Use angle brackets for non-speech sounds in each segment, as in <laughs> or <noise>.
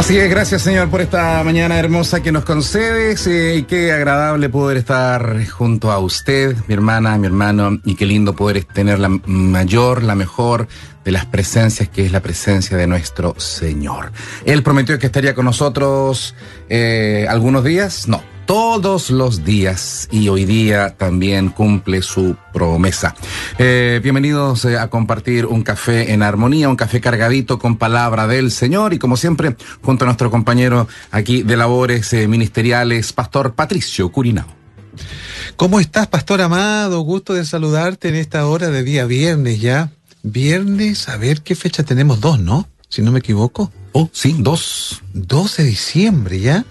Así es, gracias Señor por esta mañana hermosa que nos concedes y qué agradable poder estar junto a usted, mi hermana, mi hermano, y qué lindo poder tener la mayor, la mejor de las presencias que es la presencia de nuestro Señor. Él prometió que estaría con nosotros eh, algunos días, no, todos los días y hoy día también cumple su promesa. Eh, bienvenidos eh, a compartir un café en armonía, un café cargadito con palabra del Señor y como siempre junto a nuestro compañero aquí de labores eh, ministeriales, Pastor Patricio Curinao. ¿Cómo estás, Pastor Amado? Gusto de saludarte en esta hora de día viernes ya. Viernes, a ver qué fecha tenemos, dos, ¿no? Si no me equivoco. Oh, sí, dos. 12 de diciembre ya.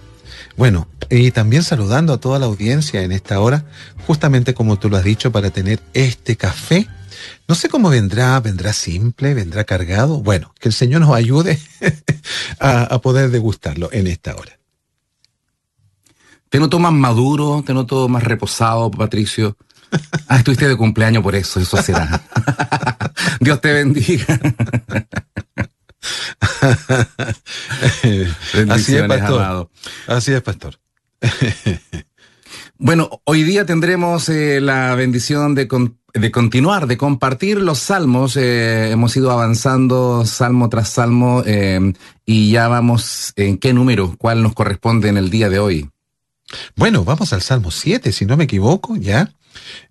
Bueno, y también saludando a toda la audiencia en esta hora, justamente como tú lo has dicho, para tener este café. No sé cómo vendrá, vendrá simple, vendrá cargado. Bueno, que el Señor nos ayude <laughs> a, a, poder degustarlo en esta hora. Te noto más maduro, te noto más reposado, Patricio. Ah, estuviste de cumpleaños por eso, eso será. <laughs> Dios te bendiga. <laughs> Así es, pastor. Amado. Así es, pastor. <laughs> bueno, hoy día tendremos eh, la bendición de, de, continuar, de compartir los salmos. Eh, hemos ido avanzando salmo tras salmo eh, y ya vamos en qué número, cuál nos corresponde en el día de hoy. Bueno, vamos al Salmo 7, si no me equivoco, ya.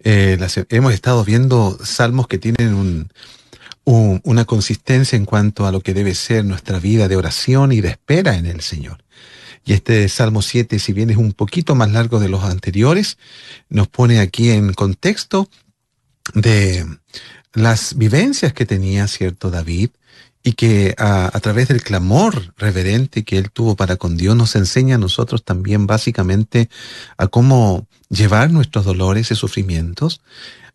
Las, hemos estado viendo salmos que tienen un, una consistencia en cuanto a lo que debe ser nuestra vida de oración y de espera en el Señor. Y este Salmo 7, si bien es un poquito más largo de los anteriores, nos pone aquí en contexto de las vivencias que tenía cierto David y que a, través del clamor reverente que él tuvo para con Dios nos enseña a nosotros también básicamente a cómo llevar nuestros dolores y sufrimientos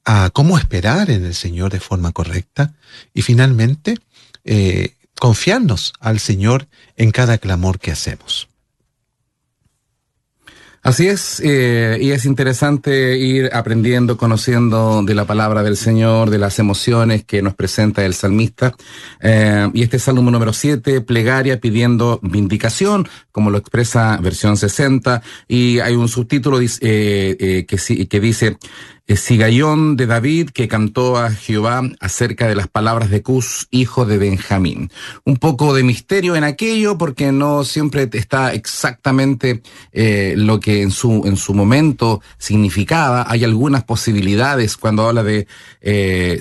a cómo esperar en el Señor de forma correcta y finalmente eh, confiarnos al Señor en cada clamor que hacemos. Así es, eh, y es interesante ir aprendiendo, conociendo de la palabra del Señor, de las emociones que nos presenta el salmista. Eh, y este salmo número 7, plegaria pidiendo vindicación, como lo expresa versión 60, y hay un subtítulo eh, eh, que, que dice, Sigayón de David que cantó a Jehová acerca de las palabras de Cus, hijo de Benjamín. Un poco de misterio en aquello porque no siempre está exactamente eh, lo que en su, en su momento significaba. Hay algunas posibilidades cuando habla de eh,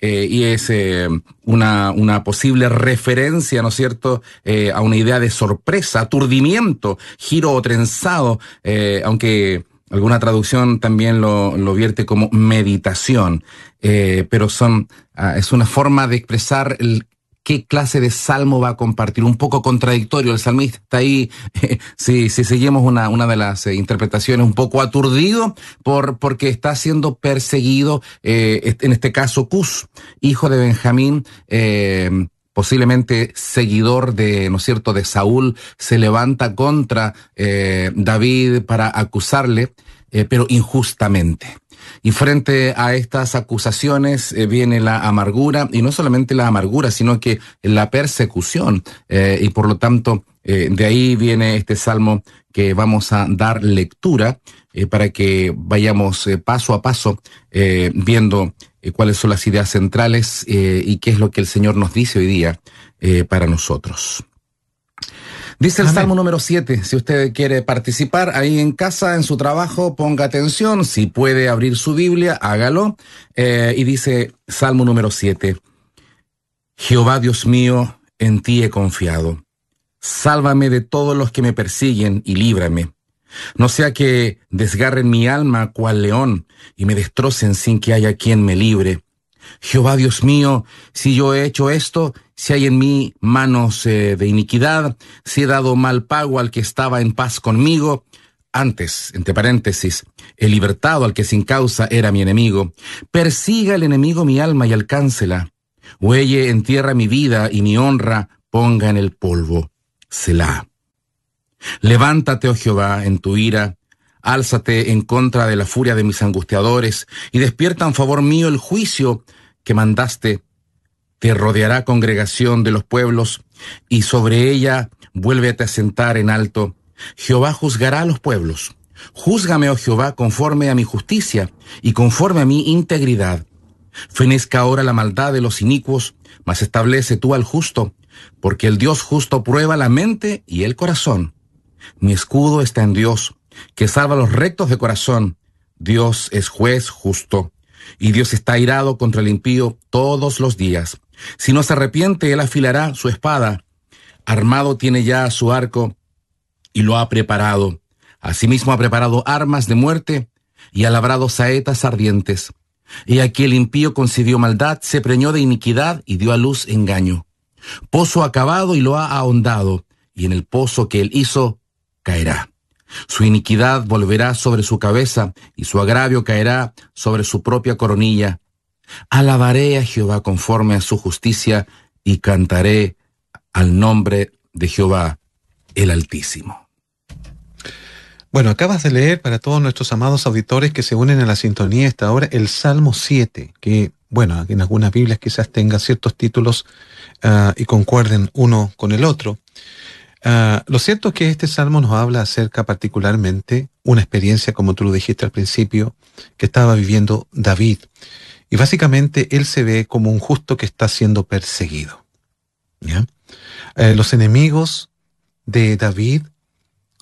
eh, y es eh, una, una posible referencia, ¿no es cierto?, eh, a una idea de sorpresa, aturdimiento, giro o trenzado, eh, aunque Alguna traducción también lo, lo vierte como meditación, eh, pero son, uh, es una forma de expresar el, qué clase de salmo va a compartir. Un poco contradictorio. El salmista está ahí, eh, <laughs> si, si seguimos una, una de las eh, interpretaciones, un poco aturdido por, porque está siendo perseguido, eh, en este caso Cus, hijo de Benjamín, eh, posiblemente seguidor de, ¿no es cierto?, de Saúl, se levanta contra eh, David para acusarle, eh, pero injustamente. Y frente a estas acusaciones eh, viene la amargura, y no solamente la amargura, sino que la persecución. Eh, y por lo tanto, eh, de ahí viene este salmo que vamos a dar lectura para que vayamos paso a paso viendo cuáles son las ideas centrales y qué es lo que el Señor nos dice hoy día para nosotros. Dice el Amén. Salmo número 7, si usted quiere participar ahí en casa, en su trabajo, ponga atención, si puede abrir su Biblia, hágalo. Eh, y dice Salmo número 7, Jehová Dios mío, en ti he confiado. Sálvame de todos los que me persiguen y líbrame. No sea que desgarren mi alma cual león y me destrocen sin que haya quien me libre. Jehová Dios mío, si yo he hecho esto, si hay en mí manos eh, de iniquidad, si he dado mal pago al que estaba en paz conmigo, antes, entre paréntesis, el libertado al que sin causa era mi enemigo, persiga el enemigo mi alma y alcáncela. Huelle en tierra mi vida y mi honra ponga en el polvo. Selah. Levántate, oh Jehová, en tu ira, álzate en contra de la furia de mis angustiadores, y despierta en favor mío el juicio que mandaste. Te rodeará congregación de los pueblos, y sobre ella vuélvete a sentar en alto. Jehová juzgará a los pueblos. Júzgame, oh Jehová, conforme a mi justicia y conforme a mi integridad. Fenezca ahora la maldad de los inicuos, mas establece tú al justo, porque el Dios justo prueba la mente y el corazón. Mi escudo está en Dios, que salva a los rectos de corazón. Dios es juez justo, y Dios está airado contra el impío todos los días. Si no se arrepiente, él afilará su espada. Armado tiene ya su arco y lo ha preparado. Asimismo ha preparado armas de muerte y ha labrado saetas ardientes. Y aquí el impío concibió maldad, se preñó de iniquidad y dio a luz engaño. Pozo acabado y lo ha ahondado, y en el pozo que él hizo caerá. Su iniquidad volverá sobre su cabeza, y su agravio caerá sobre su propia coronilla. Alabaré a Jehová conforme a su justicia, y cantaré al nombre de Jehová el Altísimo. Bueno, acabas de leer para todos nuestros amados auditores que se unen a la sintonía esta hora el Salmo 7, que, bueno, en algunas Biblias quizás tenga ciertos títulos uh, y concuerden uno con el otro. Uh, lo cierto es que este salmo nos habla acerca particularmente una experiencia, como tú lo dijiste al principio, que estaba viviendo David. Y básicamente él se ve como un justo que está siendo perseguido. Uh, los enemigos de David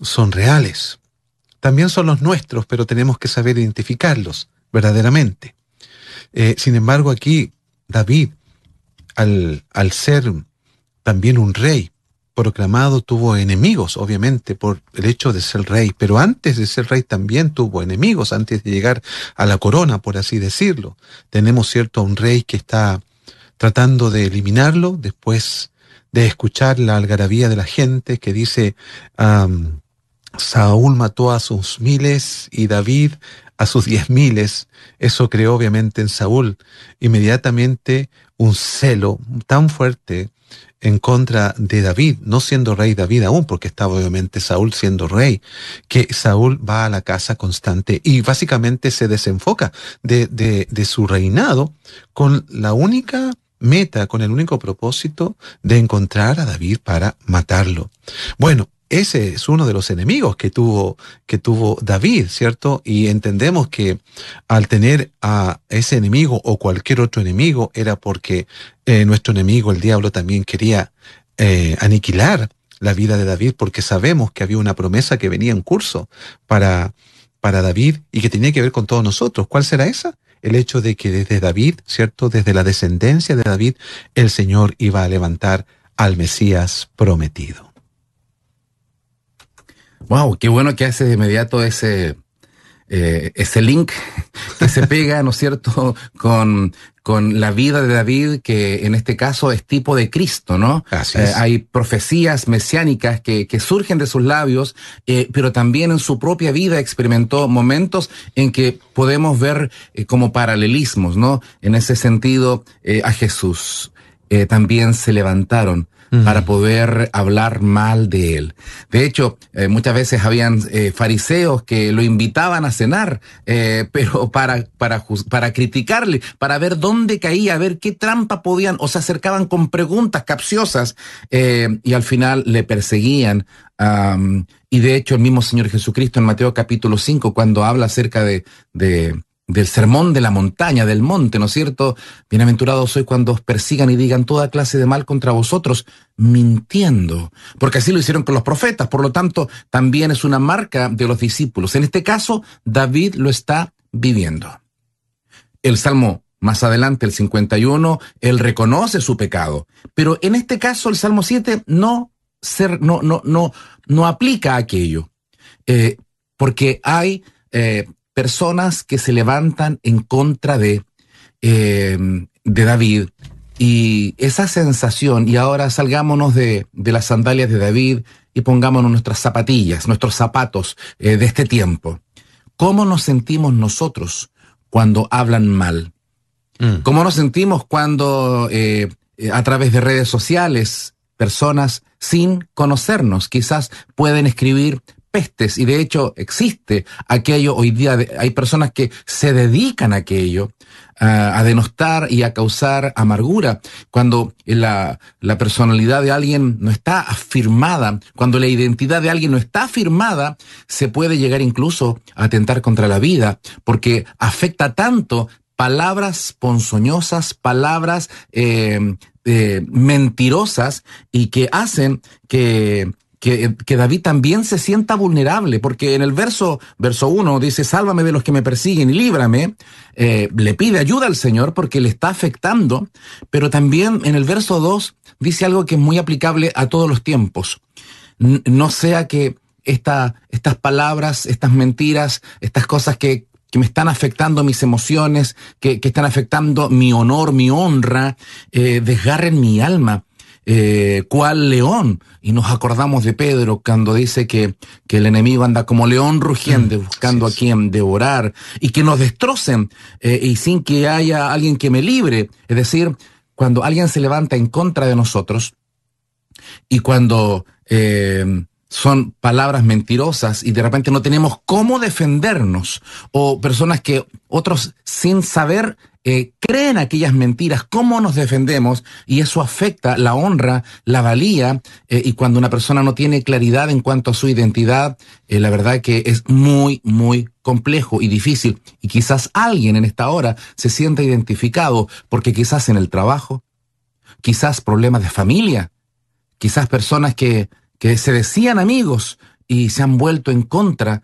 son reales también son los nuestros, pero tenemos que saber identificarlos verdaderamente. Eh, sin embargo, aquí David, al, al ser también un rey proclamado, tuvo enemigos, obviamente, por el hecho de ser rey, pero antes de ser rey también tuvo enemigos, antes de llegar a la corona, por así decirlo. Tenemos, cierto, a un rey que está tratando de eliminarlo, después de escuchar la algarabía de la gente que dice, Saúl mató a sus miles y David a sus diez miles. Eso creó obviamente en Saúl inmediatamente un celo tan fuerte en contra de David, no siendo rey David aún, porque estaba obviamente Saúl siendo rey, que Saúl va a la casa constante y básicamente se desenfoca de, de, de su reinado con la única meta, con el único propósito de encontrar a David para matarlo. Bueno, ese es uno de los enemigos que tuvo, que tuvo David, ¿cierto? Y entendemos que al tener a ese enemigo o cualquier otro enemigo era porque eh, nuestro enemigo, el diablo, también quería eh, aniquilar la vida de David porque sabemos que había una promesa que venía en curso para, para David y que tenía que ver con todos nosotros. ¿Cuál será esa? El hecho de que desde David, ¿cierto? Desde la descendencia de David, el Señor iba a levantar al Mesías prometido. Wow, qué bueno que hace de inmediato ese, eh, ese link que se pega, ¿no es cierto?, <laughs> con, con la vida de David, que en este caso es tipo de Cristo, ¿no? Así es. Eh, hay profecías mesiánicas que, que surgen de sus labios, eh, pero también en su propia vida experimentó momentos en que podemos ver eh, como paralelismos, ¿no? En ese sentido, a Jesús también se levantaron para poder hablar mal de él. De hecho, eh, muchas veces habían eh, fariseos que lo invitaban a cenar, eh, <laughs> pero para, para, para criticarle, para ver dónde caía, ver qué trampa podían, o se acercaban con preguntas capciosas y al final le perseguían. Y de hecho, el mismo Señor Jesucristo en Mateo capítulo 5, cuando habla acerca de, de del sermón de la montaña, del monte, ¿no es cierto? Bienaventurados soy cuando os persigan y digan toda clase de mal contra vosotros, mintiendo, porque así lo hicieron con los profetas, por lo tanto, también es una marca de los discípulos. En este caso, David lo está viviendo. El Salmo más adelante, el 51, él reconoce su pecado, pero en este caso, el Salmo 7 no, ser, no, no, no, no aplica aquello, eh, porque hay eh, personas que se levantan en contra de, eh, de David Y esa sensación, y ahora salgámonos de, de las sandalias de David y pongámonos nuestras zapatillas, nuestros zapatos eh, de este tiempo. ¿Cómo nos sentimos nosotros cuando hablan mal? Mm. ¿Cómo nos sentimos cuando eh, eh, a través de redes sociales personas sin conocernos quizás pueden escribir pestes y de hecho existe aquello hoy día, hay personas que se dedican a aquello, a, denostar y a causar amargura, cuando la, la personalidad de alguien no está afirmada, cuando la identidad de alguien no está afirmada, se puede llegar incluso a atentar contra la vida, porque afecta tanto palabras ponzoñosas, palabras eh, eh, mentirosas y que hacen que que, David también se sienta vulnerable, porque en el verso, verso 1 dice, sálvame de los que me persiguen y líbrame, eh, le pide ayuda al Señor porque le está afectando, pero también en el verso 2 dice algo que es muy aplicable a todos los tiempos. no sea que esta, estas palabras, estas mentiras, estas cosas que, que me están afectando mis emociones, que, que están afectando mi honor, mi honra, eh, desgarren mi alma eh, cual león. Y nos acordamos de Pedro cuando dice que, que el enemigo anda como león rugiente mm, buscando a quien devorar y que nos destrocen eh, y sin que haya alguien que me libre. Es decir, cuando alguien se levanta en contra de nosotros y cuando eh, son palabras mentirosas y de repente no tenemos cómo defendernos o personas que otros sin saber eh, creen aquellas mentiras, cómo nos defendemos y eso afecta la honra, la valía eh, y cuando una persona no tiene claridad en cuanto a su identidad, eh, la verdad que es muy, muy complejo y difícil y quizás alguien en esta hora se sienta identificado porque quizás en el trabajo, quizás problemas de familia, quizás personas que, que se decían amigos y se han vuelto en contra,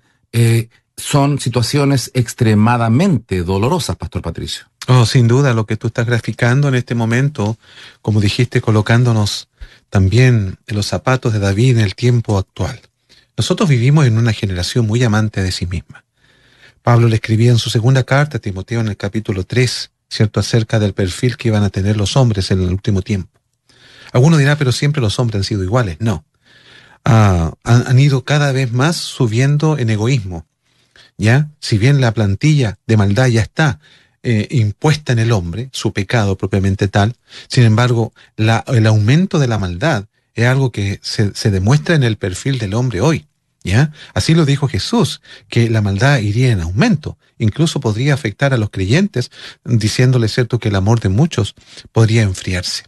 son situaciones extremadamente dolorosas, Pastor Patricio. Oh, sin duda, lo que tú estás graficando en este momento, como dijiste, colocándonos también en los zapatos de David en el tiempo actual. Nosotros vivimos en una generación muy amante de sí misma. Pablo le escribía en su segunda carta a Timoteo en el capítulo 3, ¿cierto?, acerca del perfil que iban a tener los hombres en el último tiempo. Alguno dirá, pero siempre los hombres han sido iguales. No. Ah, han ido cada vez más subiendo en egoísmo. ¿Ya? Si bien la plantilla de maldad ya está, eh, impuesta en el hombre, su pecado propiamente tal. Sin embargo, el aumento de la maldad es algo que se, se, demuestra en el perfil del hombre hoy. ¿Ya? Así lo dijo Jesús, que la maldad iría en aumento. Incluso podría afectar a los creyentes, diciéndole cierto que el amor de muchos podría enfriarse.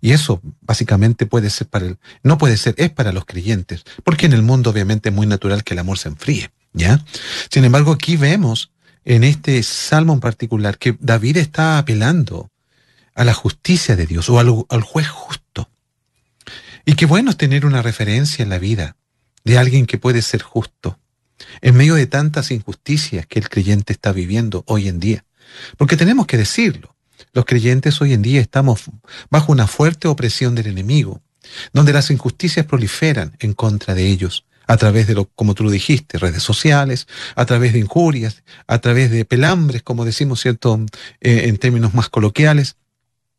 Y eso básicamente puede ser para el, no puede ser, es para los creyentes, porque en el mundo obviamente es muy natural que el amor se enfríe, ¿ya? Sin embargo, aquí vemos en este salmo en particular que David está apelando a la justicia de Dios o al, juez justo. Y qué bueno es tener una referencia en la vida de alguien que puede ser justo en medio de tantas injusticias que el creyente está viviendo hoy en día. Porque tenemos que decirlo, los creyentes hoy en día estamos bajo una fuerte opresión del enemigo, donde las injusticias proliferan en contra de ellos a través de lo, como tú lo dijiste, redes sociales, a través de injurias, a través de pelambres, como decimos, ¿cierto?, eh, en términos más coloquiales,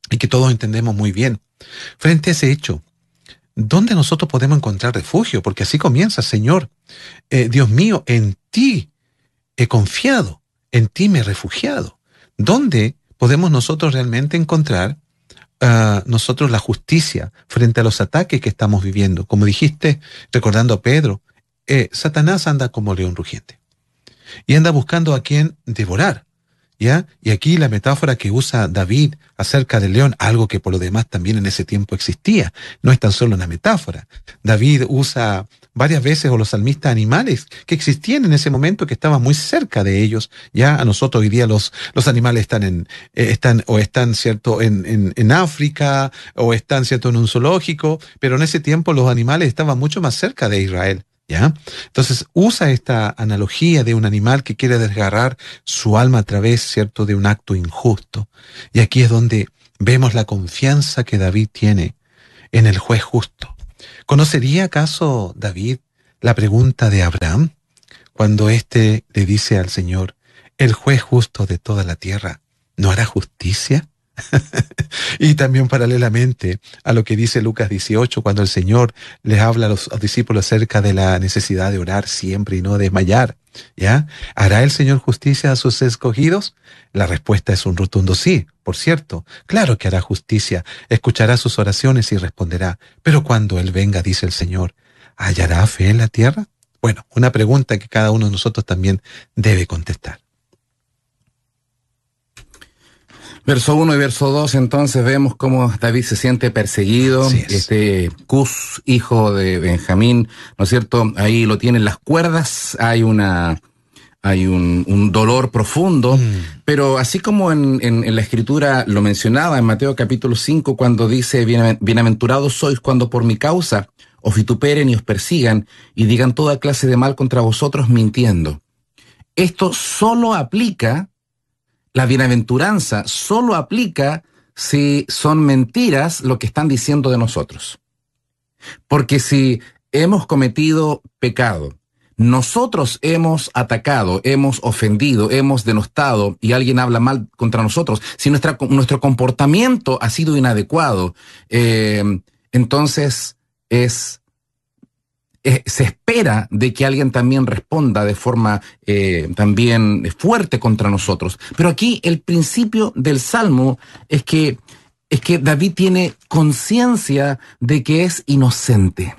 y que todos entendemos muy bien. Frente a ese hecho, ¿dónde nosotros podemos encontrar refugio? Porque así comienza, Señor, eh, Dios mío, en ti he confiado, en ti me he refugiado. ¿Dónde podemos nosotros realmente encontrar nosotros la justicia frente a los ataques que estamos viviendo. Como dijiste, recordando a Pedro, eh, Satanás anda como león rugiente y anda buscando a quien devorar. ¿Ya? Y aquí la metáfora que usa David acerca del león, algo que por lo demás también en ese tiempo existía, no es tan solo una metáfora. David usa varias veces, o los salmistas animales que existían en ese momento, que estaban muy cerca de ellos. Ya a nosotros hoy día los, los animales están en, eh, están, o están, cierto, en, en, en, África, o están, cierto, en un zoológico, pero en ese tiempo los animales estaban mucho más cerca de Israel. Entonces usa esta analogía de un animal que quiere desgarrar su alma a través, ¿cierto?, de un acto injusto. Y aquí es donde vemos la confianza que David tiene en el juez justo. ¿Conocería acaso David la pregunta de Abraham cuando éste le dice al Señor, el juez justo de toda la tierra, ¿no hará justicia <laughs> y también paralelamente a lo que dice Lucas 18, cuando el Señor les habla a los discípulos acerca de la necesidad de orar siempre y no desmayar. ¿Ya? ¿Hará el Señor justicia a sus escogidos? La respuesta es un rotundo sí, por cierto. Claro que hará justicia, escuchará sus oraciones y responderá. Pero cuando Él venga, dice el Señor, ¿hallará fe en la tierra? Bueno, una pregunta que cada uno de nosotros también debe contestar. Verso 1 y verso 2, entonces vemos cómo David se siente perseguido. Este Cus, hijo de Benjamín, ¿no es cierto? Ahí lo tienen las cuerdas, hay una, hay un, dolor profundo, mm. pero así como en, en, la escritura lo mencionaba en Mateo capítulo 5, cuando dice, bienaventurados sois cuando por mi causa os vituperen y os persigan y digan toda clase de mal contra vosotros mintiendo. Esto solo aplica la bienaventuranza solo aplica si son mentiras lo que están diciendo de nosotros. Porque si hemos cometido pecado, nosotros hemos atacado, hemos ofendido, hemos denostado y alguien habla mal contra nosotros, si nuestro comportamiento ha sido inadecuado, eh, entonces es eh, se espera de que alguien también responda de forma eh, también fuerte contra nosotros. Pero aquí el principio del Salmo es que, es que David tiene conciencia de que es inocente.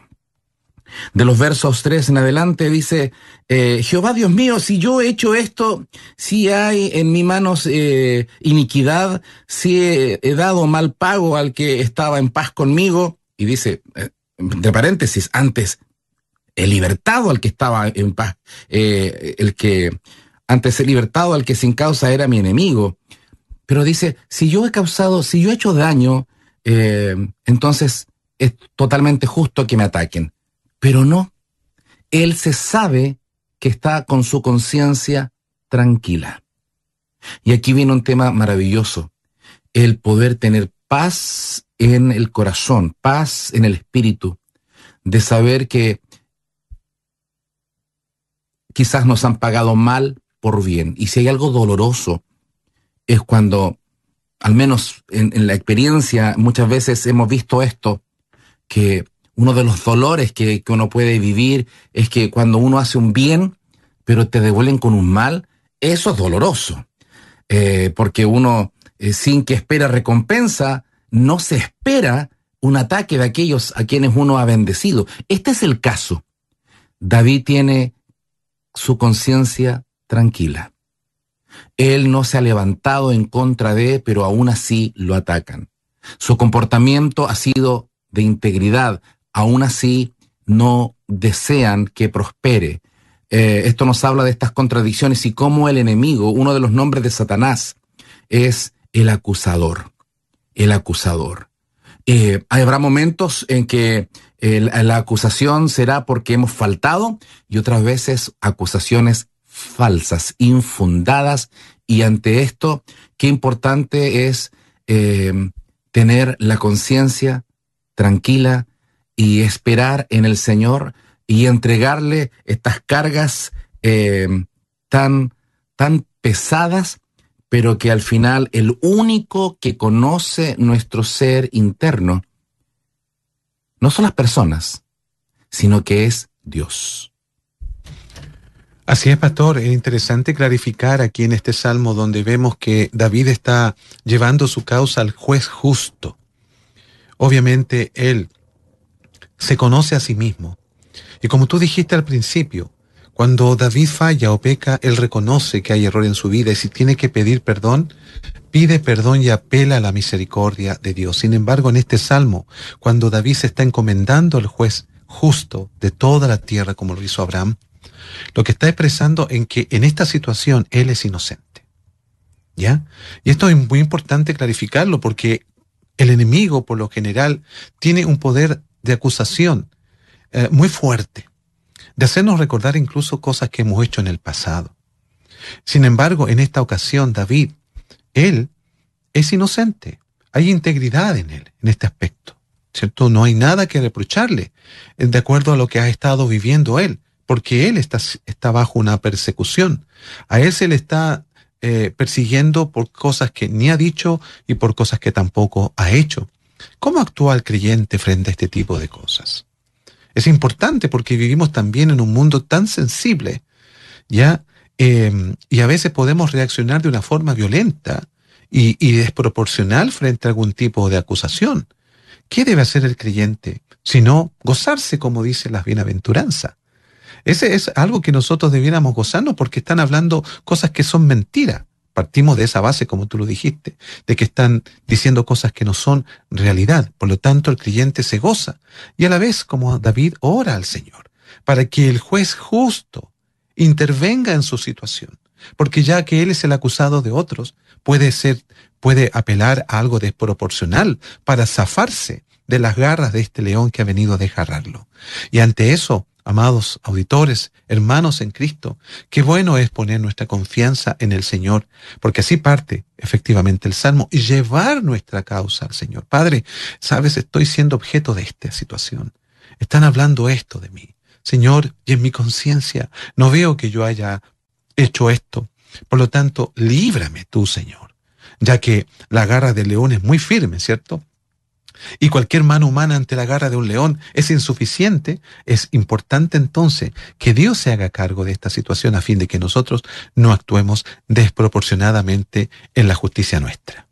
De los versos 3 en adelante dice, eh, Jehová Dios mío, si yo he hecho esto, si hay en mis manos iniquidad, si he, he, dado mal pago al que estaba en paz conmigo, y dice, entre paréntesis, antes he libertado al que estaba en paz, eh, el que antes he libertado al que sin causa era mi enemigo. Pero dice, si yo he causado, si yo he hecho daño, eh, entonces es totalmente justo que me ataquen. Pero no, él se sabe que está con su conciencia tranquila. Y aquí viene un tema maravilloso, el poder tener paz en el corazón, paz en el espíritu, de saber que quizás nos han pagado mal por bien. Y si hay algo doloroso, es cuando, al menos en, la experiencia, muchas veces hemos visto esto, que uno de los dolores que, uno puede vivir es que cuando uno hace un bien, pero te devuelven con un mal, eso es doloroso. Eh, porque uno, eh, sin que espera recompensa, no se espera un ataque de aquellos a quienes uno ha bendecido. Este es el caso. David tiene su conciencia tranquila. Él no se ha levantado en contra de, pero aún así lo atacan. Su comportamiento ha sido de integridad, aún así no desean que prospere. Eh, esto nos habla de estas contradicciones y cómo el enemigo, uno de los nombres de Satanás, es el acusador. El acusador. Eh, habrá momentos en que la acusación será porque hemos faltado y otras veces acusaciones falsas, infundadas. Y ante esto, qué importante es eh, tener la conciencia tranquila y esperar en el Señor y entregarle estas cargas eh, tan, tan pesadas, pero que al final el único que conoce nuestro ser interno no son las personas, sino que es Dios. Así es, pastor. Es interesante clarificar aquí en este salmo donde vemos que David está llevando su causa al juez justo. Obviamente él se conoce a sí mismo. Y como tú dijiste al principio, cuando David falla o peca, él reconoce que hay error en su vida y si tiene que pedir perdón, pide perdón y apela a la misericordia de Dios. Sin embargo, en este salmo, cuando David se está encomendando al juez justo de toda la tierra, como lo hizo Abraham, lo que está expresando en que en esta situación él es inocente. ¿Ya? Y esto es muy importante clarificarlo porque el enemigo, por lo general, tiene un poder de acusación eh, muy fuerte, de hacernos recordar incluso cosas que hemos hecho en el pasado. Sin embargo, en esta ocasión, David él es inocente. Hay integridad en él, en este aspecto. ¿Cierto? No hay nada que reprocharle eh, de acuerdo a lo que ha estado viviendo él, porque él está, está bajo una persecución. A él se le está eh, persiguiendo por cosas que ni ha dicho y por cosas que tampoco ha hecho. ¿Cómo actúa el creyente frente a este tipo de cosas? Es importante porque vivimos también en un mundo tan sensible, ¿ya? Em, y a veces podemos reaccionar de una forma violenta y, y desproporcional frente a algún tipo de acusación. ¿Qué debe hacer el creyente? Sino gozarse, como dice las bienaventuranzas. Ese es algo que nosotros debiéramos gozarnos porque están hablando cosas que son mentiras. Partimos de esa base, como tú lo dijiste, de que están diciendo cosas que no son realidad. Por lo tanto, el creyente se goza. Y a la vez, como David, ora al Señor, para que el juez justo intervenga en su situación. Porque ya que él es el acusado de otros, puede ser, puede apelar a algo desproporcional para zafarse de las garras de este león que ha venido a desgarrarlo. Y ante eso, amados auditores, hermanos en Cristo, qué bueno es poner nuestra confianza en el Señor, porque así parte efectivamente el Salmo y llevar nuestra causa al Señor. Padre, sabes, estoy siendo objeto de esta situación. Están hablando esto de mí. Señor, y en mi conciencia no veo que yo haya hecho esto. Por lo tanto, líbrame tú, Señor, ya que la garra del león es muy firme, ¿cierto? Y cualquier mano humana ante la garra de un león es insuficiente, es importante entonces que Dios se haga cargo de esta situación a fin de que nosotros no actuemos desproporcionadamente en la justicia nuestra.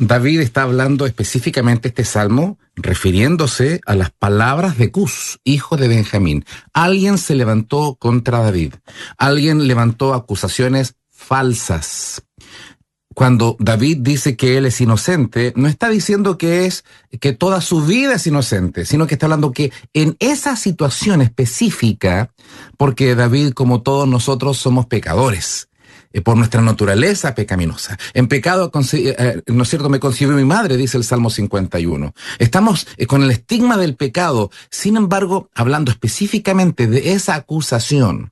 David está hablando específicamente este salmo refiriéndose a las palabras de Cus, hijo de Benjamín. Alguien se levantó contra David. Alguien levantó acusaciones falsas cuando David dice que él es inocente, no está diciendo que es que toda su vida es inocente, sino que está hablando que en esa situación específica, porque David, como todos nosotros, somos pecadores eh, por nuestra naturaleza pecaminosa. En pecado, eh, ¿no es cierto?, me concibió mi madre, dice el Salmo 51. Estamos eh, con el estigma del pecado. Sin embargo, hablando específicamente de esa acusación,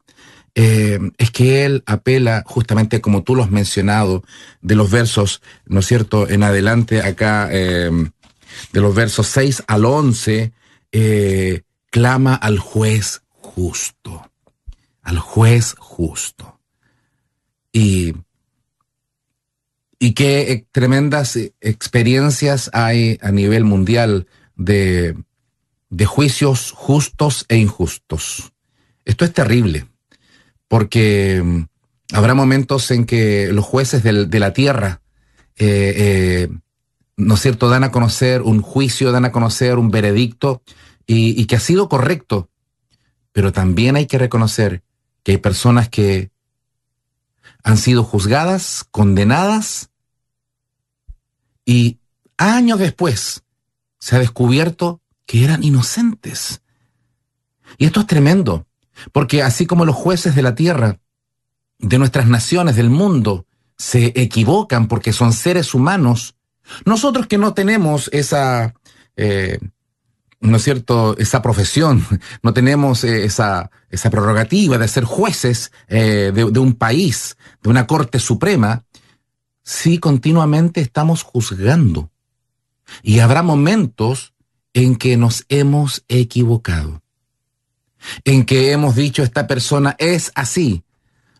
eh, es que él apela justamente como tú lo has mencionado, de los versos, ¿no es cierto?, en adelante acá, eh, de los versos 6 al 11, eh, clama al juez justo, al juez justo. Y, y qué tremendas experiencias hay a nivel mundial de, de juicios justos e injustos. Esto es terrible porque mm, habrá momentos en que los jueces de la tierra, eh, eh, ¿no es cierto?, dan a conocer un juicio, dan a conocer un veredicto y, y que ha sido correcto, pero también hay que reconocer que hay personas que han sido juzgadas, condenadas, y años después se ha descubierto que eran inocentes. Y esto es tremendo, porque así como los jueces de la tierra, de nuestras naciones, del mundo, se equivocan porque son seres humanos, nosotros que no tenemos esa, eh, ¿no es cierto?, esa profesión, <laughs> no tenemos eh, esa, esa prerrogativa de ser jueces eh, de, de un país, de una Corte Suprema, sí continuamente estamos juzgando. Y habrá momentos en que nos hemos equivocado en que hemos dicho esta persona es así,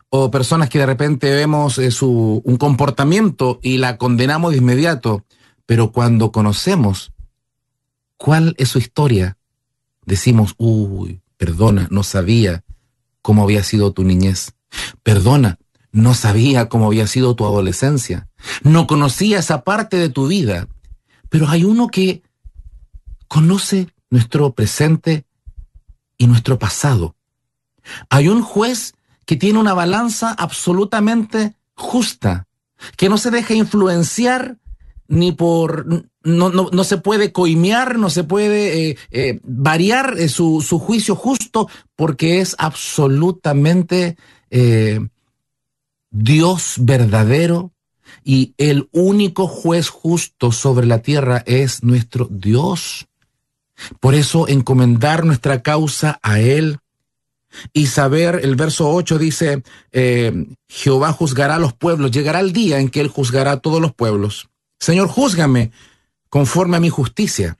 o personas que de repente vemos eh, su, un comportamiento y la condenamos de inmediato, pero cuando conocemos cuál es su historia, decimos, uy, perdona, no sabía cómo había sido tu niñez, perdona, no sabía cómo había sido tu adolescencia, no conocía esa parte de tu vida, pero hay uno que conoce nuestro presente y nuestro pasado. Hay un juez que tiene una balanza absolutamente justa, que no se deja influenciar ni por... No, no, no se puede coimear, no se puede eh, eh, variar eh, su, su, juicio justo porque es absolutamente Dios verdadero y el único juez justo sobre la tierra es nuestro Dios. Por eso encomendar nuestra causa a Él y saber, el verso 8 dice, eh, Jehová juzgará a los pueblos, llegará el día en que Él juzgará a todos los pueblos. Señor, júzgame conforme a mi justicia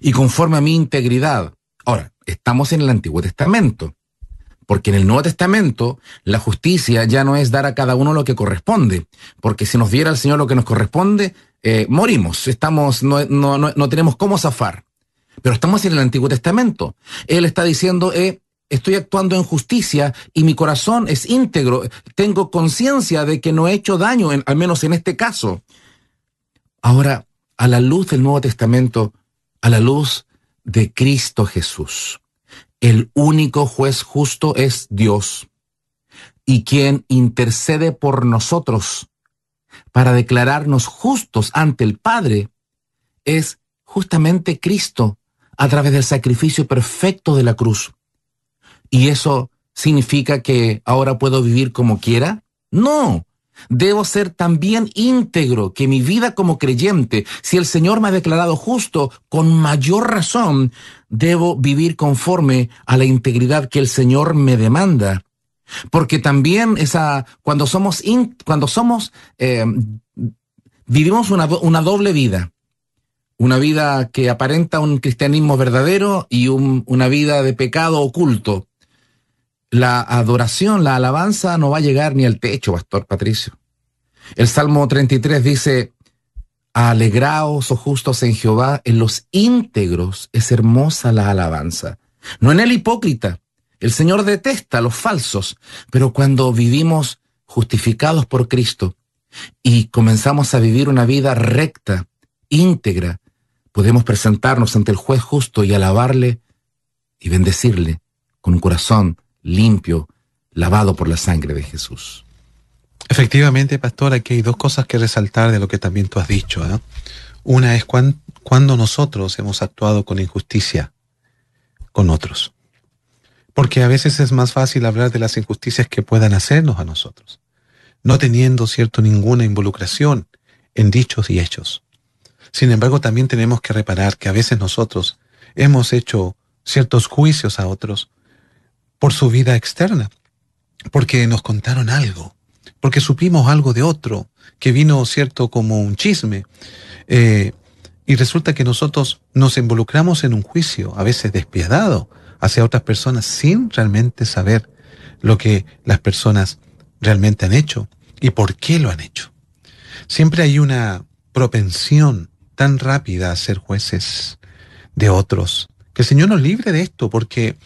y conforme a mi integridad. Ahora, estamos en el Antiguo Testamento. Porque en el Nuevo Testamento la justicia ya no es dar a cada uno lo que corresponde, porque si nos diera el Señor lo que nos corresponde, eh, morimos, estamos, no, no, no, tenemos cómo zafar. Pero estamos en el Antiguo Testamento. Él está diciendo, eh, estoy actuando en justicia y mi corazón es íntegro, tengo conciencia de que no he hecho daño, al menos en este caso. Ahora, a la luz del Nuevo Testamento, a la luz de Cristo Jesús, el único juez justo es Dios y quien intercede por nosotros para declararnos justos ante el Padre es justamente Cristo a través del sacrificio perfecto de la cruz. ¿Y eso significa que ahora puedo vivir como quiera? No. Debo ser también íntegro, que mi vida como creyente, si el Señor me ha declarado justo, con mayor razón, debo vivir conforme a la integridad que el Señor me demanda. Porque también esa, cuando somos, cuando somos, eh, vivimos una, una, doble vida. Una vida que aparenta un cristianismo verdadero y un, una vida de pecado oculto. La adoración, la alabanza no va a llegar ni al techo, Pastor Patricio. El Salmo 33 dice, alegraos, oh justos en Jehová, en los íntegros es hermosa la alabanza. No en el hipócrita, el Señor detesta a los falsos, pero cuando vivimos justificados por Cristo y comenzamos a vivir una vida recta, íntegra, podemos presentarnos ante el juez justo y alabarle y bendecirle con un corazón limpio, lavado por la sangre de Jesús. Efectivamente, pastor, aquí hay dos cosas que resaltar de lo que también tú has dicho. Una es cuando nosotros hemos actuado con injusticia con otros porque a veces es más fácil hablar de las injusticias que puedan hacernos a nosotros, no teniendo, cierto, ninguna involucración en dichos y hechos. Sin embargo, también tenemos que reparar que a veces nosotros hemos hecho ciertos juicios a otros por su vida externa, porque nos contaron algo, porque supimos algo de otro, que vino, cierto, como un chisme. Eh, y resulta que nosotros nos involucramos en un juicio, a veces despiadado, hacia otras personas sin realmente saber lo que las personas realmente han hecho y por qué lo han hecho. Siempre hay una propensión tan rápida a ser jueces de otros. Que el Señor nos libre de esto, porque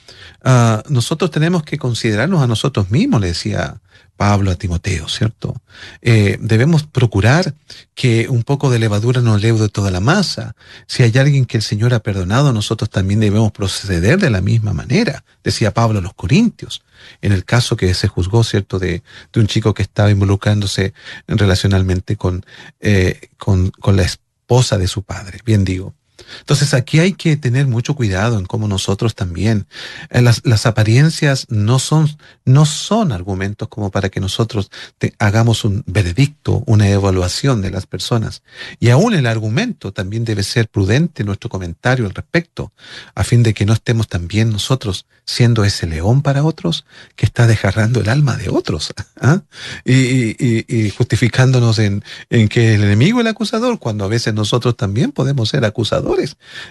uh, nosotros tenemos que considerarnos a nosotros mismos, le decía Pablo a Timoteo, ¿cierto? Eh, debemos procurar que un poco de levadura no leude toda la masa. Si hay alguien que el Señor ha perdonado, nosotros también debemos proceder de la misma manera, decía Pablo a los Corintios. En el caso que se juzgó, ¿cierto?, de, de un chico que estaba involucrándose relacionalmente con, eh, con la esposa de su padre, bien digo. Entonces aquí hay que tener mucho cuidado en cómo nosotros también, eh, las, apariencias no son, no son argumentos como para que nosotros hagamos un veredicto, una evaluación de las personas. Y aún el argumento también debe ser prudente nuestro comentario al respecto, a fin de que no estemos también nosotros siendo ese león para otros que está desgarrando el alma de otros <laughs> ¿ah? y, justificándonos en, en que el enemigo es el acusador, cuando a veces nosotros también podemos ser acusadores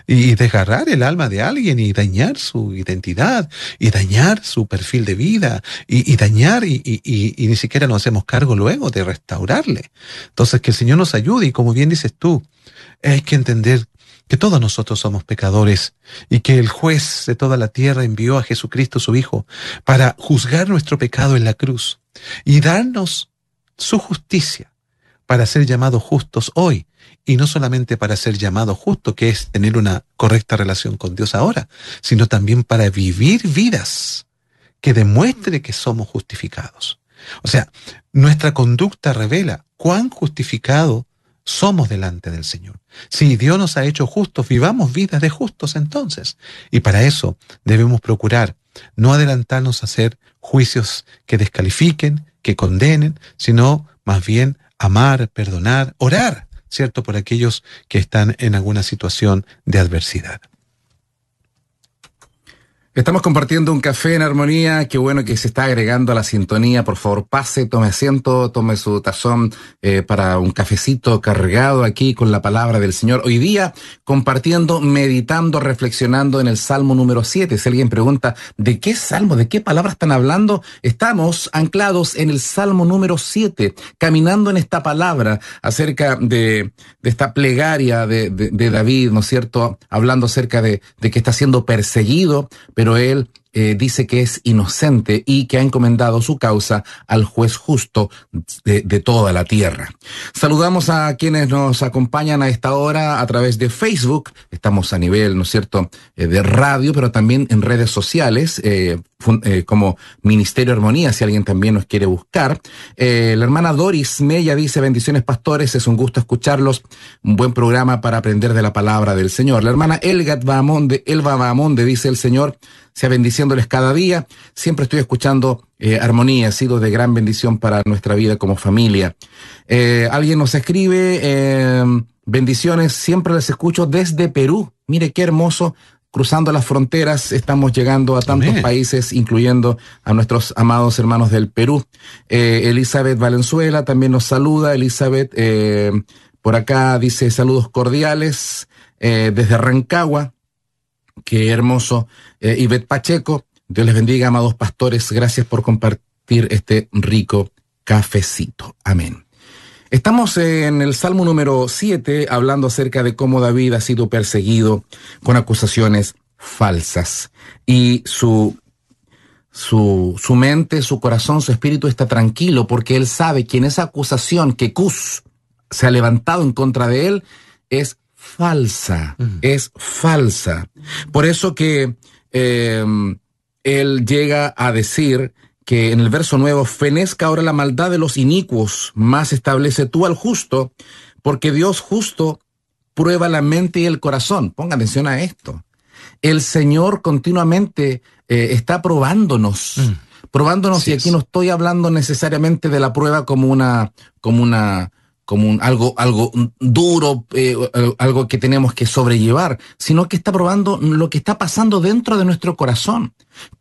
y desgarrar el alma de alguien y dañar su identidad y dañar su perfil de vida y, dañar y, y ni siquiera nos hacemos cargo luego de restaurarle. Entonces que el Señor nos ayude y como bien dices tú, hay que entender que todos nosotros somos pecadores y que el juez de toda la tierra envió a Jesucristo su Hijo para juzgar nuestro pecado en la cruz y darnos su justicia para ser llamados justos hoy y no solamente para ser llamados justos, que es tener una correcta relación con Dios ahora, sino también para vivir vidas que demuestre que somos justificados. O sea, nuestra conducta revela cuán justificado somos delante del Señor. Si Dios nos ha hecho justos, vivamos vidas de justos entonces. Y para eso debemos procurar no adelantarnos a hacer juicios que descalifiquen, que condenen, sino más bien amar, perdonar, orar, ¿cierto?, por aquellos que están en alguna situación de adversidad. Estamos compartiendo un café en armonía. Qué bueno que se está agregando a la sintonía. Por favor, pase, tome asiento, tome su tazón eh, para un cafecito cargado aquí con la palabra del Señor. Hoy día compartiendo, meditando, reflexionando en el Salmo número 7. Si alguien pregunta, ¿de qué salmo, de qué palabra están hablando? Estamos anclados en el Salmo número 7, caminando en esta palabra acerca de, esta plegaria de, David, ¿no es cierto? Hablando acerca de, de que está siendo perseguido, pero él eh, dice que es inocente y que ha encomendado su causa al juez justo de, de, toda la tierra. Saludamos a quienes nos acompañan a esta hora a través de Facebook. Estamos a nivel, ¿no es cierto?, eh, de radio, pero también en redes sociales, eh, como Ministerio Armonía, si alguien también nos quiere buscar. La hermana Doris Mella dice, bendiciones pastores, es un gusto escucharlos, un buen programa para aprender de la palabra del Señor. La hermana Elgat Bahamonde, Elba Bahamonde dice, el Señor sea cada día, siempre estoy escuchando eh, armonía, ha sido de gran bendición para nuestra vida como familia. Eh, alguien nos escribe, eh, bendiciones, siempre les escucho desde Perú. Mire qué hermoso, cruzando las fronteras, estamos llegando a tantos Amén. países, incluyendo a nuestros amados hermanos del Perú. Eh, Elizabeth Valenzuela también nos saluda. Elizabeth, eh, por acá dice saludos cordiales eh, desde Rancagua. Qué hermoso. Eh, Ivette Pacheco, Dios les bendiga, amados pastores. Gracias por compartir este rico cafecito. Amén. Estamos en el Salmo número 7 hablando acerca de cómo David ha sido perseguido con acusaciones falsas y su, su, su mente, su corazón, su espíritu está tranquilo porque él sabe que en esa acusación que Cus se ha levantado en contra de él es falsa, es falsa. Por eso que eh, él llega a decir que en el verso nuevo, fenezca ahora la maldad de los inicuos, más establece tú al justo, porque Dios justo prueba la mente y el corazón. Ponga atención a esto. El Señor continuamente eh, está probándonos. Mm. Probándonos, sí, y aquí no estoy hablando necesariamente de la prueba como una, como una, como un, algo, algo duro, eh, algo que tenemos que sobrellevar, sino que está probando lo que está pasando dentro de nuestro corazón.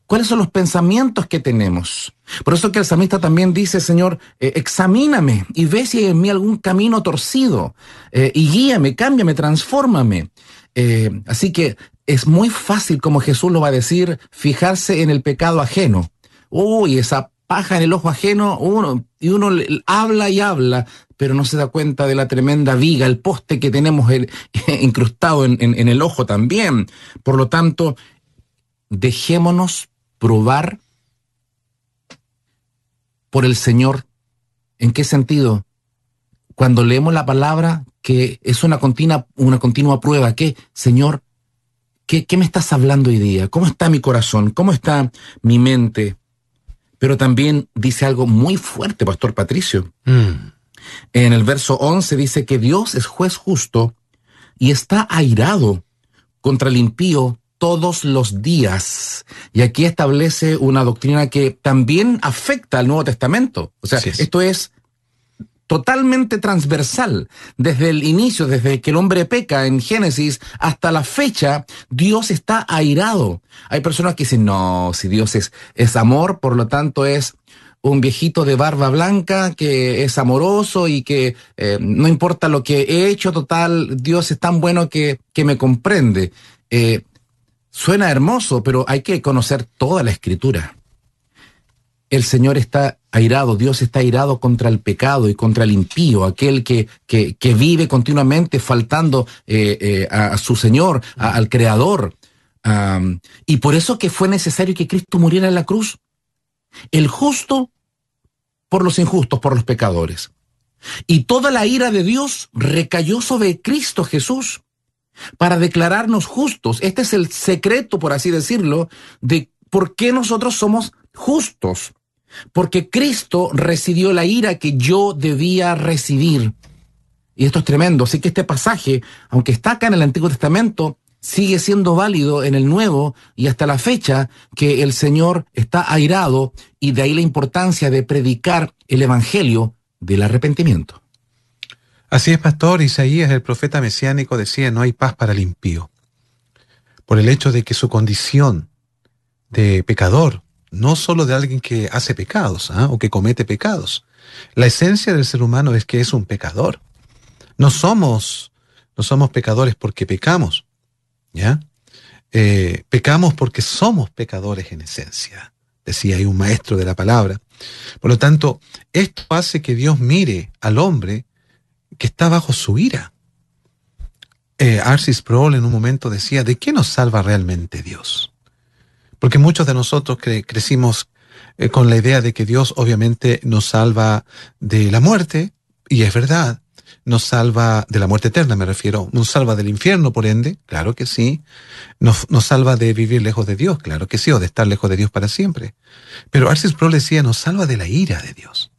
¿Cuáles son los pensamientos que tenemos? Por eso que el samista también dice, Señor, eh, examíname y ve si hay en mí algún camino torcido eh, y guíame, cámbiame, transfórmame. Así que es muy fácil, como Jesús lo va a decir, fijarse en el pecado ajeno. Uy, esa paja en el ojo ajeno, uno, y uno habla y habla, pero no se da cuenta de la tremenda viga, el poste que tenemos <laughs> incrustado en el ojo también. Por lo tanto, dejémonos probar por el Señor. ¿En qué sentido? Cuando leemos la palabra, que es una continua, una continua prueba, que, Señor, ¿qué, ¿qué me estás hablando hoy día? ¿Cómo está mi corazón? ¿Cómo está mi mente? Pero también dice algo muy fuerte, Pastor Patricio. Mm. En el verso 11 dice que Dios es juez justo y está airado contra el impío todos los días. Y aquí establece una doctrina que también afecta al Nuevo Testamento. O sea, esto es totalmente transversal. Desde el inicio, desde que el hombre peca en Génesis hasta la fecha, Dios está airado. Hay personas que dicen, no, si Dios es, es amor, por lo tanto es un viejito de barba blanca que es amoroso y que eh, no importa lo que he hecho, total, Dios es tan bueno que, que me comprende. Eh, Suena hermoso, pero hay que conocer toda la escritura. El Señor está airado, Dios está airado contra el pecado y contra el impío, aquel que, que, vive continuamente faltando eh, eh, a, su Señor, al Creador. Y por eso que fue necesario que Cristo muriera en la cruz. El justo por los injustos, por los pecadores. Y toda la ira de Dios recayó sobre Cristo Jesús para declararnos justos. Este es el secreto, por así decirlo, de por qué nosotros somos justos. Porque Cristo recibió la ira que yo debía recibir. Y esto es tremendo. Así que este pasaje, aunque está acá en el Antiguo Testamento, sigue siendo válido en el Nuevo y hasta la fecha que el Señor está airado y de ahí la importancia de predicar el Evangelio del arrepentimiento. Así es, pastor. Isaías, el profeta mesiánico, decía, no hay paz para el impío. Por el hecho de que su condición de pecador, no solo de alguien que hace pecados ¿ah? o que comete pecados. La esencia del ser humano es que es un pecador. No somos, no somos pecadores porque pecamos, ¿ya? Eh, pecamos porque somos pecadores en esencia, decía ahí un maestro de la palabra. Por lo tanto, esto hace que Dios mire al hombre que está bajo su ira. Eh, Arcis Sproul en un momento decía, ¿de qué nos salva realmente Dios? Porque muchos de nosotros crecimos eh, con la idea de que Dios obviamente nos salva de la muerte, y es verdad, nos salva de la muerte eterna, me refiero, nos salva del infierno, por ende, claro que sí, nos, nos salva de vivir lejos de Dios, claro que sí, o de estar lejos de Dios para siempre. Pero Arcis Pro decía, nos salva de la ira de Dios.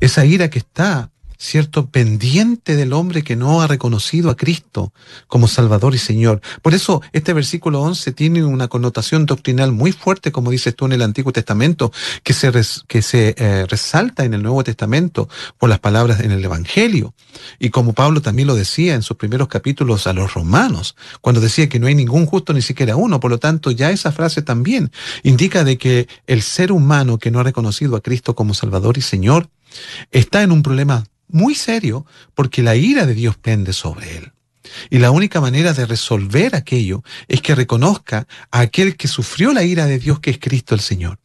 Esa ira que está ¿cierto?, pendiente del hombre que no ha reconocido a Cristo como Salvador y Señor. Por eso este versículo 11 tiene una connotación doctrinal muy fuerte, como dices tú en el Antiguo Testamento, que se, que se eh, resalta en el Nuevo Testamento por las palabras en el Evangelio. Y como Pablo también lo decía en sus primeros capítulos a los romanos, cuando decía que no hay ningún justo ni siquiera uno. Por lo tanto, ya esa frase también indica de que el ser humano que no ha reconocido a Cristo como Salvador y Señor está en un problema muy serio porque la ira de Dios pende sobre él. Y la única manera de resolver aquello es que reconozca a aquel que sufrió la ira de Dios, que es Cristo el Señor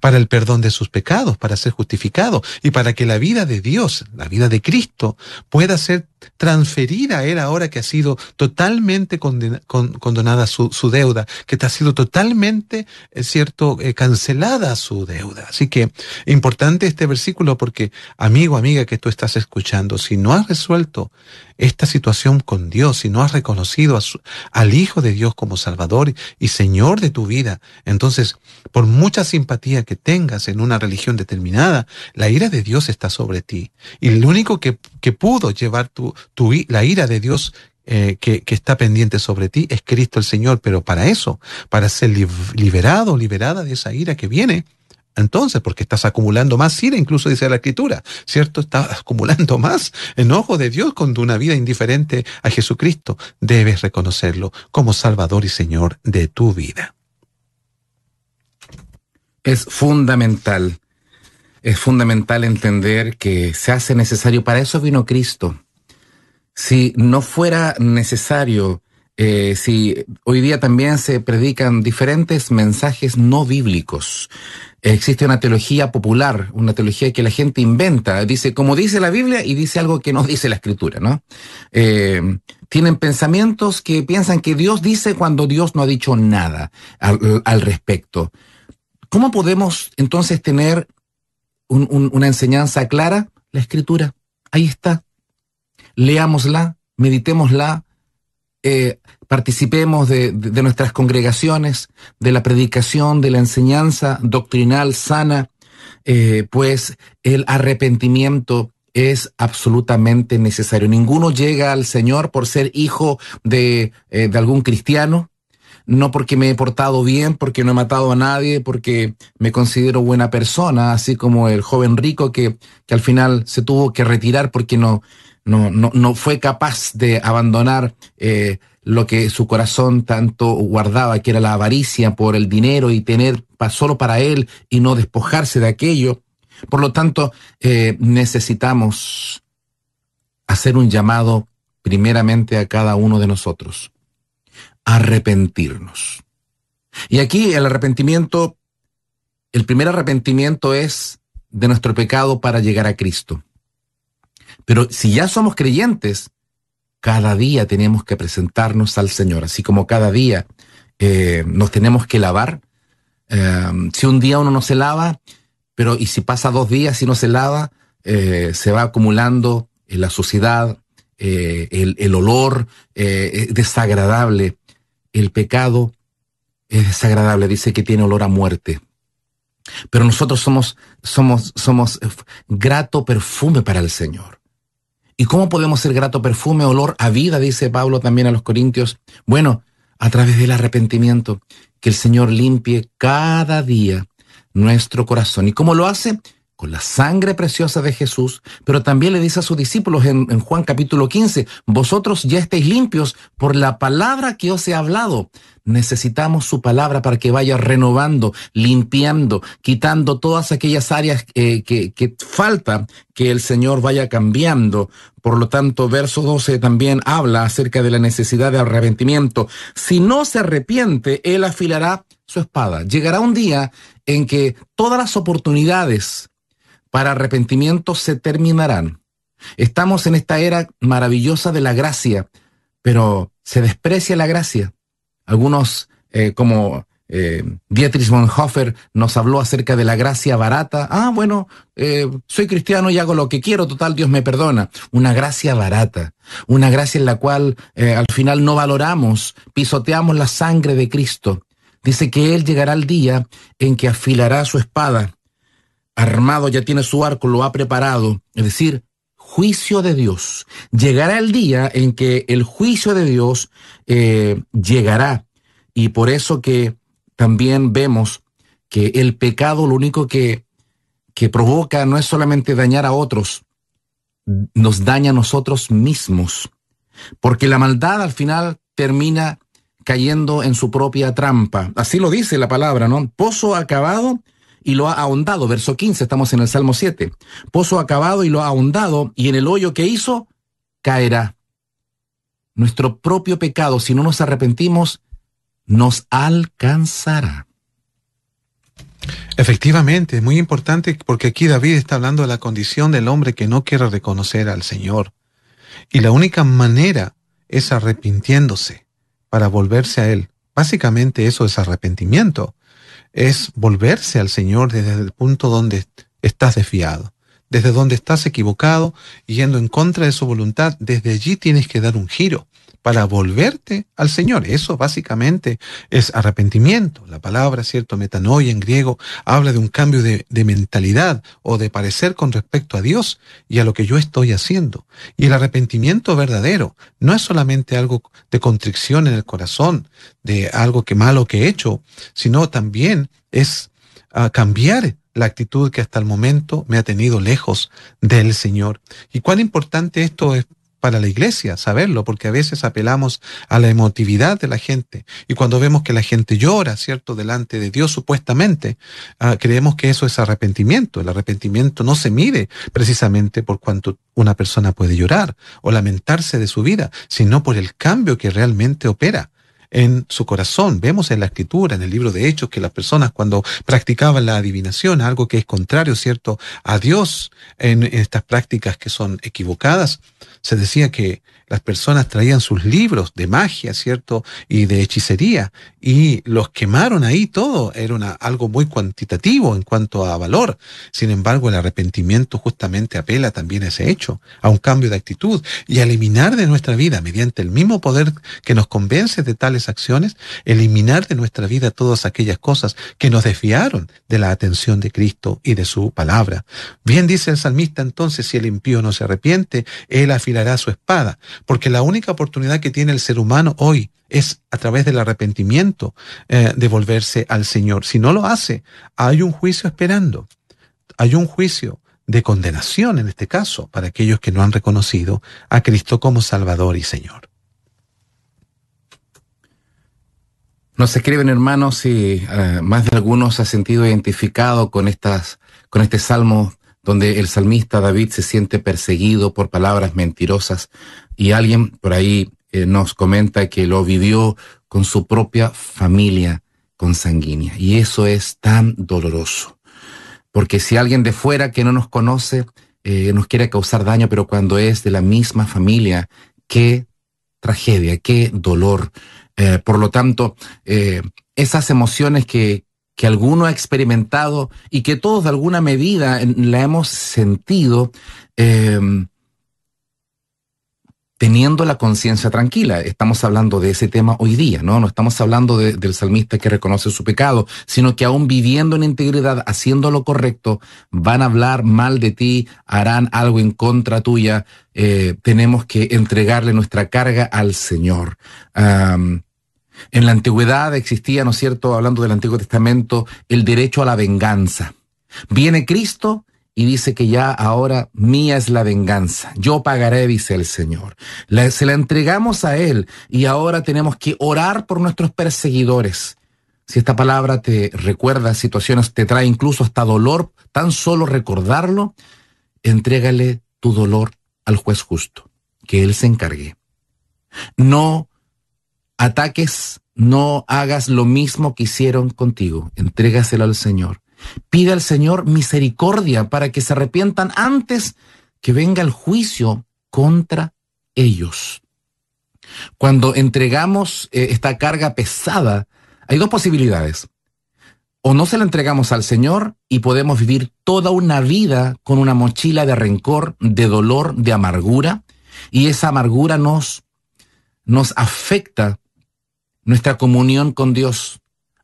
para el perdón de sus pecados, para ser justificado y para que la vida de Dios, la vida de Cristo, pueda ser transferida a Él ahora que ha sido totalmente condenada su, deuda, que te ha sido totalmente, es eh, cierto, eh, cancelada su deuda. Así que importante este versículo porque, amigo, amiga que tú estás escuchando, si no has resuelto esta situación con Dios, si no has reconocido al Hijo de Dios como Salvador y Señor de tu vida, entonces, por mucha simpatía que tengas en una religión determinada, la ira de Dios está sobre ti. Y lo único que, que pudo llevar tu, tu, la ira de Dios eh, que, que, está pendiente sobre ti es Cristo el Señor, pero para eso, para ser liberado liberada de esa ira que viene, entonces, porque estás acumulando más ira, incluso dice la escritura, ¿cierto? Estás acumulando más enojo de Dios con una vida indiferente a Jesucristo. Debes reconocerlo como Salvador y Señor de tu vida. Es fundamental, es fundamental entender que se hace necesario, para eso vino Cristo. Si no fuera necesario eh, si hoy día también se predican diferentes mensajes no bíblicos. Existe una teología popular, una teología que la gente inventa, dice como dice la Biblia y dice algo que no dice la Escritura, ¿no? Eh, tienen pensamientos que piensan que Dios dice cuando Dios no ha dicho nada al, respecto. ¿Cómo podemos entonces tener un, un, una enseñanza clara? La Escritura. Ahí está. Leámosla, meditémosla, eh, participemos de, nuestras congregaciones, de la predicación, de la enseñanza doctrinal sana, eh, pues el arrepentimiento es absolutamente necesario. Ninguno llega al Señor por ser hijo de, eh, de algún cristiano, no porque me he portado bien, porque no he matado a nadie, porque me considero buena persona, así como el joven rico que, que al final se tuvo que retirar porque no, no, no, no fue capaz de abandonar eh, lo que su corazón tanto guardaba, que era la avaricia por el dinero y tener solo para él y no despojarse de aquello. Por lo tanto, eh, necesitamos hacer un llamado primeramente a cada uno de nosotros, arrepentirnos. Y aquí el arrepentimiento, el primer arrepentimiento es de nuestro pecado para llegar a Cristo. Pero si ya somos creyentes, cada día tenemos que presentarnos al Señor, así como cada día eh, nos tenemos que lavar. Eh, si un día uno no se lava, pero y si pasa dos días y no se lava, eh, se va acumulando la suciedad, el, el, olor desagradable. El pecado es desagradable, dice que tiene olor a muerte. Pero nosotros somos, somos, somos grato perfume para el Señor. ¿Y cómo podemos ser grato perfume, olor a vida, dice Pablo también a los Corintios? Bueno, a través del arrepentimiento, que el Señor limpie cada día nuestro corazón. ¿Y cómo lo hace? Con la sangre preciosa de Jesús, pero también le dice a sus discípulos en, Juan capítulo 15, vosotros ya estáis limpios por la palabra que os he hablado. Necesitamos su palabra para que vaya renovando, limpiando, quitando todas aquellas áreas eh, que, que falta que el Señor vaya cambiando. Por lo tanto, verso 12 también habla acerca de la necesidad de arrepentimiento. Si no se arrepiente, Él afilará su espada. Llegará un día en que todas las oportunidades para arrepentimiento se terminarán. Estamos en esta era maravillosa de la gracia, pero se desprecia la gracia. Algunos, eh, como eh, Dietrich Bonhoeffer, nos habló acerca de la gracia barata. Ah, bueno, eh, soy cristiano y hago lo que quiero, total, Dios me perdona. Una gracia barata, una gracia en la cual eh, al final no valoramos, pisoteamos la sangre de Cristo. Dice que Él llegará el día en que afilará su espada armado, ya tiene su arco, lo ha preparado, es decir, juicio de Dios. Llegará el día en que el juicio de Dios eh, llegará. Y por eso que también vemos que el pecado lo único que, que provoca no es solamente dañar a otros, nos daña a nosotros mismos. Porque la maldad al final termina cayendo en su propia trampa. Así lo dice la palabra, ¿no? Pozo acabado y lo ha ahondado. Verso 15, estamos en el Salmo 7. Pozo acabado y lo ha ahondado, y en el hoyo que hizo, caerá. Nuestro propio pecado, si no nos arrepentimos, nos alcanzará. Efectivamente, es muy importante porque aquí David está hablando de la condición del hombre que no quiere reconocer al Señor. Y la única manera es arrepintiéndose para volverse a Él. Básicamente eso es arrepentimiento es volverse al Señor desde el punto donde estás desviado, desde donde estás equivocado, yendo en contra de su voluntad. Desde allí tienes que dar un giro para volverte al Señor. Eso básicamente es arrepentimiento. La palabra, cierto, metanoia en griego, habla de un cambio de, mentalidad o de parecer con respecto a Dios y a lo que yo estoy haciendo. Y el arrepentimiento verdadero no es solamente algo de contrición en el corazón, de algo que malo que he hecho, sino también es uh, cambiar la actitud que hasta el momento me ha tenido lejos del Señor. Y cuán importante esto es para la iglesia saberlo, porque a veces apelamos a la emotividad de la gente y cuando vemos que la gente llora, ¿cierto?, delante de Dios supuestamente, uh, creemos que eso es arrepentimiento. El arrepentimiento no se mide precisamente por cuanto una persona puede llorar o lamentarse de su vida, sino por el cambio que realmente opera en su corazón. Vemos en la escritura, en el libro de Hechos, que las personas cuando practicaban la adivinación, algo que es contrario, ¿cierto?, a Dios en estas prácticas que son equivocadas, se decía que las personas traían sus libros de magia, ¿cierto? Y de hechicería, y los quemaron ahí todo. Era algo muy cuantitativo en cuanto a valor. Sin embargo, el arrepentimiento justamente apela también a ese hecho, a un cambio de actitud y a eliminar de nuestra vida, mediante el mismo poder que nos convence de tales acciones, eliminar de nuestra vida todas aquellas cosas que nos desviaron de la atención de Cristo y de su palabra. Bien dice el salmista entonces, si el impío no se arrepiente, él afilará su espada porque la única oportunidad que tiene el ser humano hoy es a través del arrepentimiento eh, de volverse al Señor. Si no lo hace, hay un juicio esperando, hay un juicio de condenación en este caso para aquellos que no han reconocido a Cristo como Salvador y Señor. Nos escriben hermanos y uh, más de algunos se ha sentido identificado con estas, con este salmo donde el salmista David se siente perseguido por palabras mentirosas y alguien por ahí eh, nos comenta que lo vivió con su propia familia consanguínea. Y eso es tan doloroso. Porque si alguien de fuera que no nos conoce eh, nos quiere causar daño, pero cuando es de la misma familia, qué tragedia, qué dolor. Eh, por lo tanto, esas emociones que, que alguno ha experimentado y que todos de alguna medida la hemos sentido, teniendo la conciencia tranquila. Estamos hablando de ese tema hoy día, ¿no? No estamos hablando de, del salmista que reconoce su pecado, sino que aún viviendo en integridad, haciendo lo correcto, van a hablar mal de ti, harán algo en contra tuya. Eh, tenemos que entregarle nuestra carga al Señor. En la antigüedad existía, ¿no es cierto?, hablando del Antiguo Testamento, el derecho a la venganza. Viene Cristo y dice que ya ahora mía es la venganza. Yo pagaré, dice el Señor. se la entregamos a Él y ahora tenemos que orar por nuestros perseguidores. Si esta palabra te recuerda situaciones, te trae incluso hasta dolor, tan solo recordarlo, entrégale tu dolor al juez justo, que Él se encargue. No ataques, no hagas lo mismo que hicieron contigo, entrégaselo al Señor. Pide al Señor misericordia para que se arrepientan antes que venga el juicio contra ellos. Cuando entregamos eh, esta carga pesada, hay dos posibilidades. O no se la entregamos al Señor y podemos vivir toda una vida con una mochila de rencor, de dolor, de amargura, y esa amargura nos, nos afecta nuestra comunión con Dios,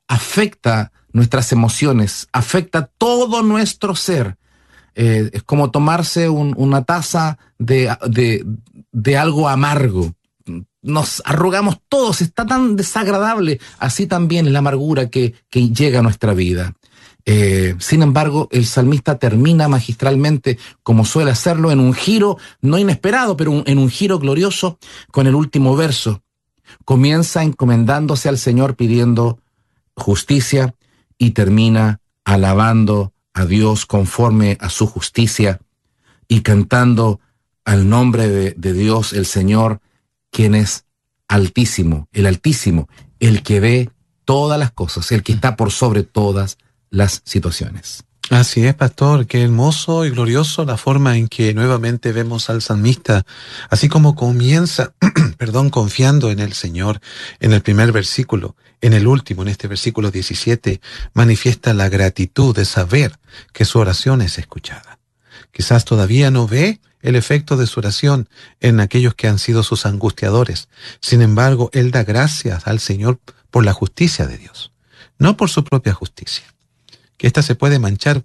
afecta nuestras emociones, afecta todo nuestro ser. Eh, es como tomarse una taza de, de, algo amargo. Nos arrugamos todos, está tan desagradable, así también es la amargura que, que llega a nuestra vida. Eh, sin embargo, el salmista termina magistralmente, como suele hacerlo, en un giro no inesperado, pero en un giro glorioso con el último verso. Comienza encomendándose al Señor pidiendo justicia, y termina alabando a Dios conforme a su justicia y cantando al nombre de, Dios el Señor, quien es altísimo, el altísimo, el que ve todas las cosas, el que está por sobre todas las situaciones. Así es, pastor, qué hermoso y glorioso la forma en que nuevamente vemos al salmista, así como comienza, <clears throat> perdón, confiando en el Señor en el primer versículo, en el último, en este versículo 17, manifiesta la gratitud de saber que su oración es escuchada. Quizás todavía no ve el efecto de su oración en aquellos que han sido sus angustiadores. Sin embargo, él da gracias al Señor por la justicia de Dios, no por su propia justicia que ésta se puede manchar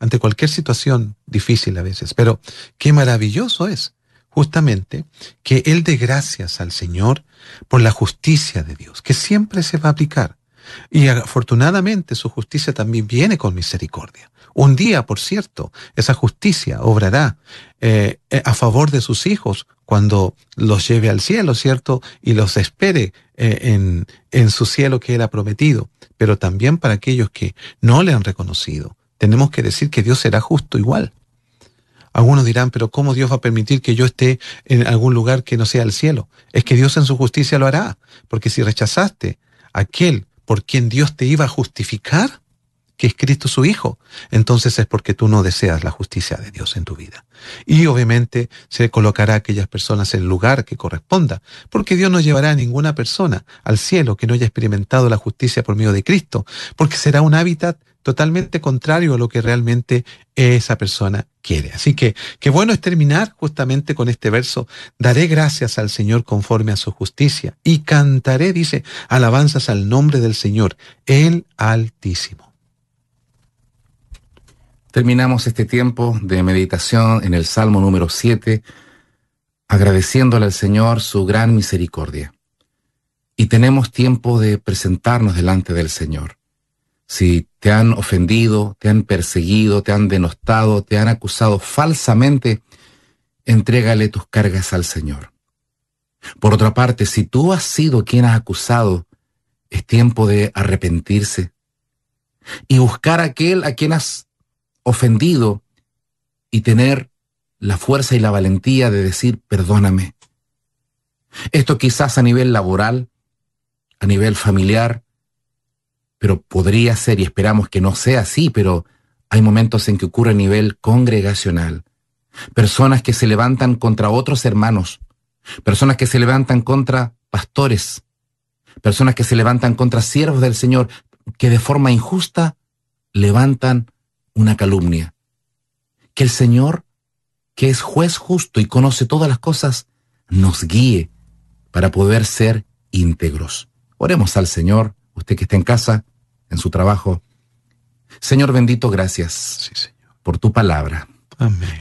ante cualquier situación difícil a veces. Pero qué maravilloso es justamente que Él dé gracias al Señor por la justicia de Dios, que siempre se va a aplicar. Y afortunadamente su justicia también viene con misericordia. Un día, por cierto, esa justicia obrará eh, eh, a favor de sus hijos cuando los lleve al cielo, ¿cierto? Y los espere eh, en, su cielo que Él ha prometido. Pero también para aquellos que no le han reconocido, tenemos que decir que Dios será justo igual. Algunos dirán, pero ¿cómo Dios va a permitir que yo esté en algún lugar que no sea el cielo? Es que Dios en su justicia lo hará, porque si rechazaste a aquel por quien Dios te iba a justificar, que es Cristo su Hijo, entonces es porque tú no deseas la justicia de Dios en tu vida. Y obviamente se colocará a aquellas personas en el lugar que corresponda, porque Dios no llevará a ninguna persona al cielo que no haya experimentado la justicia por medio de Cristo, porque será un hábitat totalmente contrario a lo que realmente esa persona quiere. Así que qué bueno es terminar justamente con este verso. Daré gracias al Señor conforme a su justicia y cantaré, dice, alabanzas al nombre del Señor, el Altísimo. Terminamos este tiempo de meditación en el Salmo número 7, agradeciéndole al Señor su gran misericordia. Y tenemos tiempo de presentarnos delante del Señor. Si te han ofendido, te han perseguido, te han denostado, te han acusado falsamente, entrégale tus cargas al Señor. Por otra parte, si tú has sido quien has acusado, es tiempo de arrepentirse y buscar a aquel a quien has ofendido y tener la fuerza y la valentía de decir perdóname. Esto quizás a nivel laboral, a nivel familiar, pero podría ser y esperamos que no sea así, pero hay momentos en que ocurre a nivel congregacional. Personas que se levantan contra otros hermanos, personas que se levantan contra pastores, personas que se levantan contra siervos del Señor, que de forma injusta levantan una calumnia. Que el Señor, que es juez justo y conoce todas las cosas, nos guíe para poder ser íntegros. Oremos al Señor, usted que está en casa, en su trabajo. Señor bendito, gracias por tu palabra.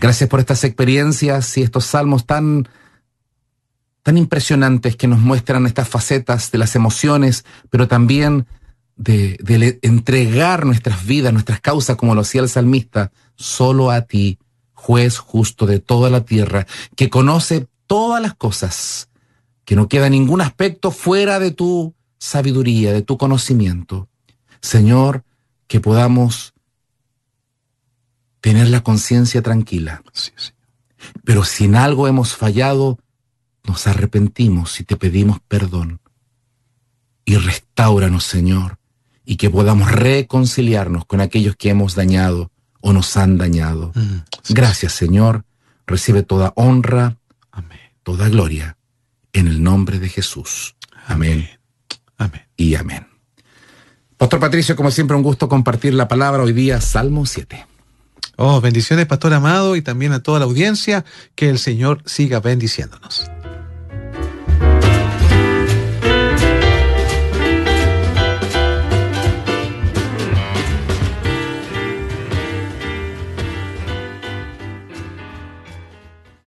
Gracias por estas experiencias y estos salmos tan, tan impresionantes que nos muestran estas facetas de las emociones, pero también de, entregar nuestras vidas, nuestras causas, como lo hacía el salmista, solo a ti, juez justo de toda la tierra, que conoce todas las cosas, que no queda ningún aspecto fuera de tu sabiduría, de tu conocimiento. Señor, que podamos tener la conciencia tranquila. Sí, sí. Pero si en algo hemos fallado, nos arrepentimos y te pedimos perdón. Y restauranos, Señor, y que podamos reconciliarnos con aquellos que hemos dañado o nos han dañado. Mm, Gracias, Señor. Recibe toda honra. Amén. toda gloria, en el nombre de Jesús. Amén Amén. y amén. Pastor Patricio, como siempre, un gusto compartir la palabra hoy día, Salmo 7. Oh, bendiciones, pastor amado, y también a toda la audiencia. Que el Señor siga bendiciéndonos.